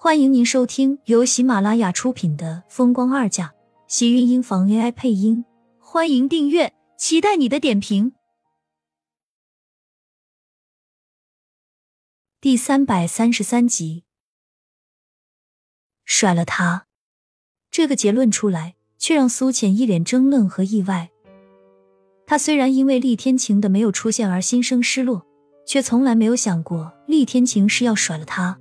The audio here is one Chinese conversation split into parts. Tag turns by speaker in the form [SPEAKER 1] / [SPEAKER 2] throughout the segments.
[SPEAKER 1] 欢迎您收听由喜马拉雅出品的《风光二嫁》，喜运音房 AI 配音。欢迎订阅，期待你的点评。第三百三十三集，甩了他，这个结论出来，却让苏浅一脸争论和意外。他虽然因为厉天晴的没有出现而心生失落，却从来没有想过厉天晴是要甩了他。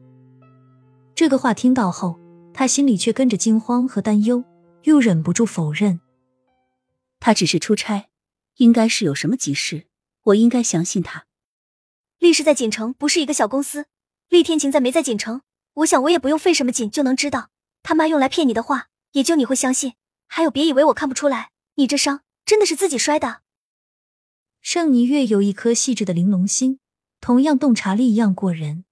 [SPEAKER 1] 这个话听到后，他心里却跟着惊慌和担忧，又忍不住否认。
[SPEAKER 2] 他只是出差，应该是有什么急事，我应该相信他。
[SPEAKER 3] 厉氏在锦城不是一个小公司，厉天晴在没在锦城，我想我也不用费什么劲就能知道。他妈用来骗你的话，也就你会相信。还有，别以为我看不出来，你这伤真的是自己摔的。
[SPEAKER 1] 盛尼月有一颗细致的玲珑心，同样洞察力一样过人，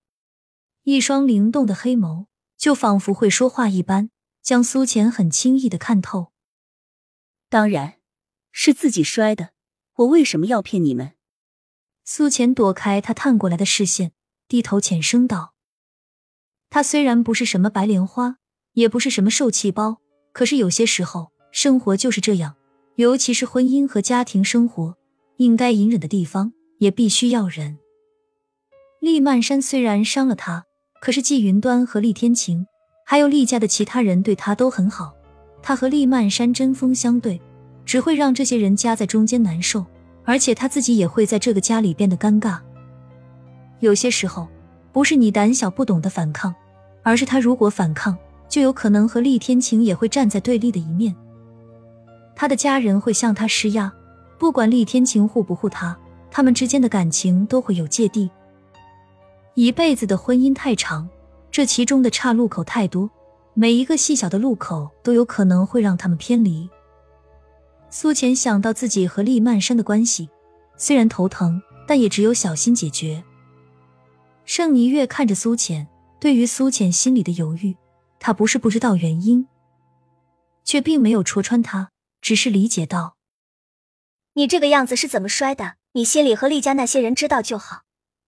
[SPEAKER 1] 一双灵动的黑眸就仿佛会说话一般，将苏浅很轻易的看透。
[SPEAKER 2] 当然是自己摔的，我为什么要骗你们？
[SPEAKER 1] 苏浅躲开他探过来的视线，低头浅声道：“他虽然不是什么白莲花，也不是什么受气包，可是有些时候生活就是这样，尤其是婚姻和家庭生活。”应该隐忍的地方，也必须要忍。厉曼山虽然伤了他，可是季云端和厉天晴，还有厉家的其他人对他都很好。他和厉曼山针锋相对，只会让这些人夹在中间难受，而且他自己也会在这个家里变得尴尬。有些时候，不是你胆小不懂得反抗，而是他如果反抗，就有可能和厉天晴也会站在对立的一面。他的家人会向他施压。不管厉天晴护不护他，他们之间的感情都会有芥蒂。一辈子的婚姻太长，这其中的岔路口太多，每一个细小的路口都有可能会让他们偏离。苏浅想到自己和厉曼山的关系，虽然头疼，但也只有小心解决。盛霓月看着苏浅，对于苏浅心里的犹豫，他不是不知道原因，却并没有戳穿他，只是理解到。
[SPEAKER 3] 你这个样子是怎么摔的？你心里和厉家那些人知道就好，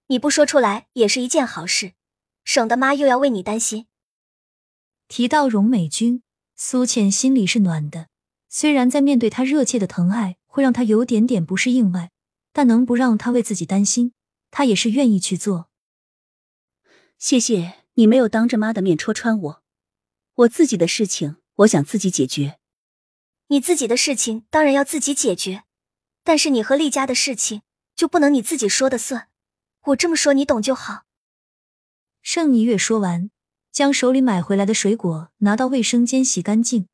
[SPEAKER 3] 你不说出来也是一件好事，省得妈又要为你担心。
[SPEAKER 1] 提到荣美君，苏浅心里是暖的，虽然在面对他热切的疼爱会让她有点点不适应外，但能不让他为自己担心，她也是愿意去做。
[SPEAKER 2] 谢谢你没有当着妈的面戳穿我，我自己的事情我想自己解决。
[SPEAKER 3] 你自己的事情当然要自己解决。但是你和厉家的事情就不能你自己说的算，我这么说你懂就好。
[SPEAKER 1] 盛霓月说完，将手里买回来的水果拿到卫生间洗干净，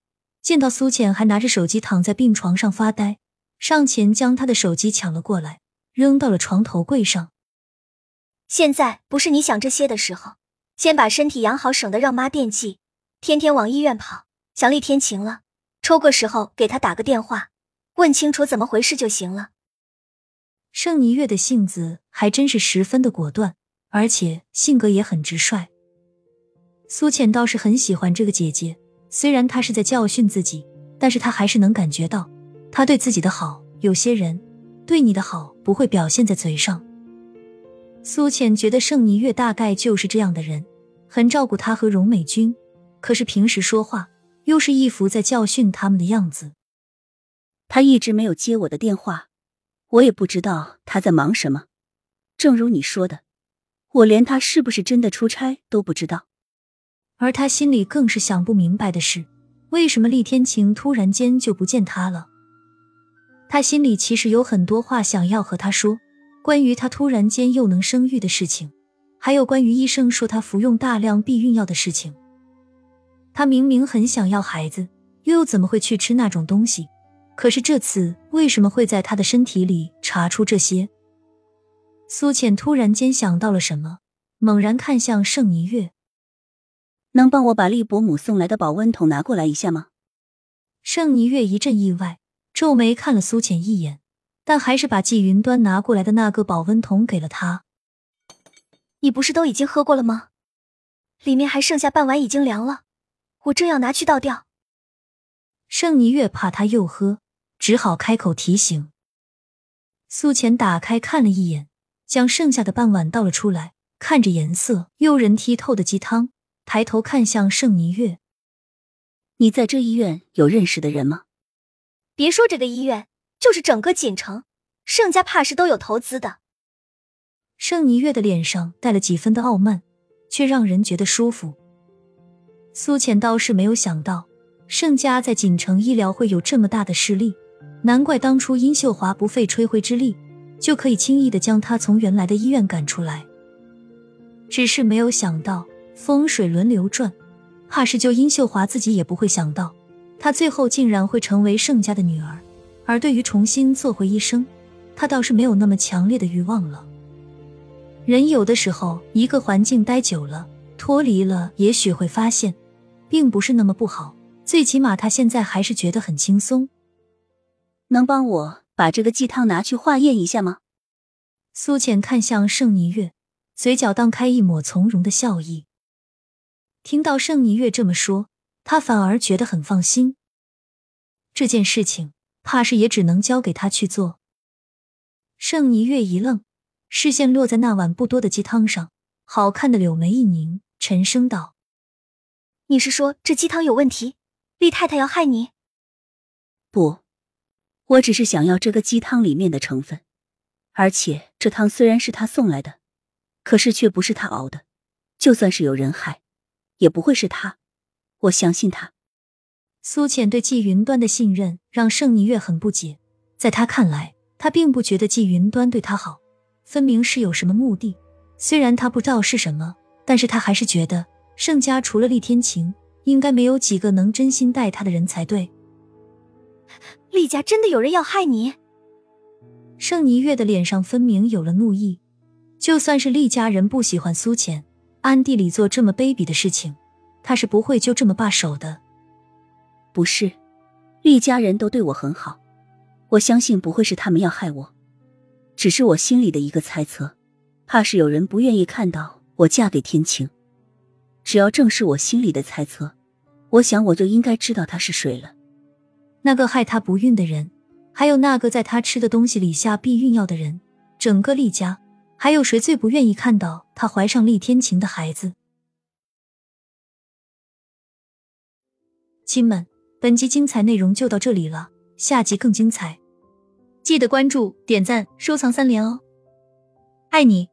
[SPEAKER 1] 见到苏浅还拿着手机躺在病床上发呆，上前将他的手机抢了过来，扔到了床头柜上。
[SPEAKER 3] 现在不是你想这些的时候，先把身体养好，省得让妈惦记，天天往医院跑。想厉天晴了，抽个时候给他打个电话。问清楚怎么回事就行了。
[SPEAKER 1] 盛霓月的性子还真是十分的果断，而且性格也很直率。苏浅倒是很喜欢这个姐姐，虽然她是在教训自己，但是她还是能感觉到她对自己的好。有些人对你的好不会表现在嘴上。苏浅觉得盛霓月大概就是这样的人，很照顾她和荣美君，可是平时说话又是一副在教训他们的样子。
[SPEAKER 2] 他一直没有接我的电话，我也不知道他在忙什么。正如你说的，我连他是不是真的出差都不知道。
[SPEAKER 1] 而他心里更是想不明白的是，为什么厉天晴突然间就不见他了？他心里其实有很多话想要和他说，关于他突然间又能生育的事情，还有关于医生说他服用大量避孕药的事情。他明明很想要孩子，又怎么会去吃那种东西？可是这次为什么会在他的身体里查出这些？苏浅突然间想到了什么，猛然看向盛霓月：“
[SPEAKER 2] 能帮我把厉伯母送来的保温桶拿过来一下吗？”
[SPEAKER 1] 盛霓月一阵意外，皱眉看了苏浅一眼，但还是把季云端拿过来的那个保温桶给了他。
[SPEAKER 3] “你不是都已经喝过了吗？里面还剩下半碗，已经凉了，我正要拿去倒掉。”
[SPEAKER 1] 盛霓月怕他又喝。只好开口提醒。苏浅打开看了一眼，将剩下的半碗倒了出来，看着颜色诱人剔透的鸡汤，抬头看向盛霓月：“
[SPEAKER 2] 你在这医院有认识的人吗？
[SPEAKER 3] 别说这个医院，就是整个锦城，盛家怕是都有投资的。”
[SPEAKER 1] 盛霓月的脸上带了几分的傲慢，却让人觉得舒服。苏浅倒是没有想到，盛家在锦城医疗会有这么大的势力，难怪当初殷秀华不费吹灰之力就可以轻易的将他从原来的医院赶出来。只是没有想到风水轮流转，怕是就殷秀华自己也不会想到，她最后竟然会成为盛家的女儿。而对于重新做回医生，她倒是没有那么强烈的欲望了。人有的时候一个环境待久了，脱离了，也许会发现。并不是那么不好，最起码他现在还是觉得很轻松。
[SPEAKER 2] 能帮我把这个鸡汤拿去化验一下吗？
[SPEAKER 1] 苏浅看向盛霓月，嘴角荡开一抹从容的笑意。听到盛霓月这么说，他反而觉得很放心。这件事情怕是也只能交给他去做。盛霓月一愣，视线落在那碗不多的鸡汤上，好看的柳眉一凝，沉声道。
[SPEAKER 3] 你是说这鸡汤有问题，厉太太要害你？
[SPEAKER 2] 不，我只是想要这个鸡汤里面的成分，而且这汤虽然是他送来的，可是却不是他熬的，就算是有人害，也不会是他。我相信他。
[SPEAKER 1] 苏浅对季云端的信任让盛霓月很不解，在他看来，他并不觉得季云端对他好，分明是有什么目的。虽然他不知道是什么，但是他还是觉得。盛家除了厉天晴，应该没有几个能真心待他的人才对。
[SPEAKER 3] 厉家真的有人要害你？
[SPEAKER 1] 盛霓月的脸上分明有了怒意。就算是厉家人不喜欢苏浅，暗地里做这么卑鄙的事情，他是不会就这么罢手的。
[SPEAKER 2] 不是，厉家人都对我很好，我相信不会是他们要害我。只是我心里的一个猜测，怕是有人不愿意看到我嫁给天晴。只要正是我心里的猜测，我想我就应该知道他是谁了。
[SPEAKER 1] 那个害她不孕的人，还有那个在她吃的东西里下避孕药的人，整个厉家，还有谁最不愿意看到她怀上厉天晴的孩子？亲们，本集精彩内容就到这里了，下集更精彩，记得关注、点赞、收藏三连哦！爱你。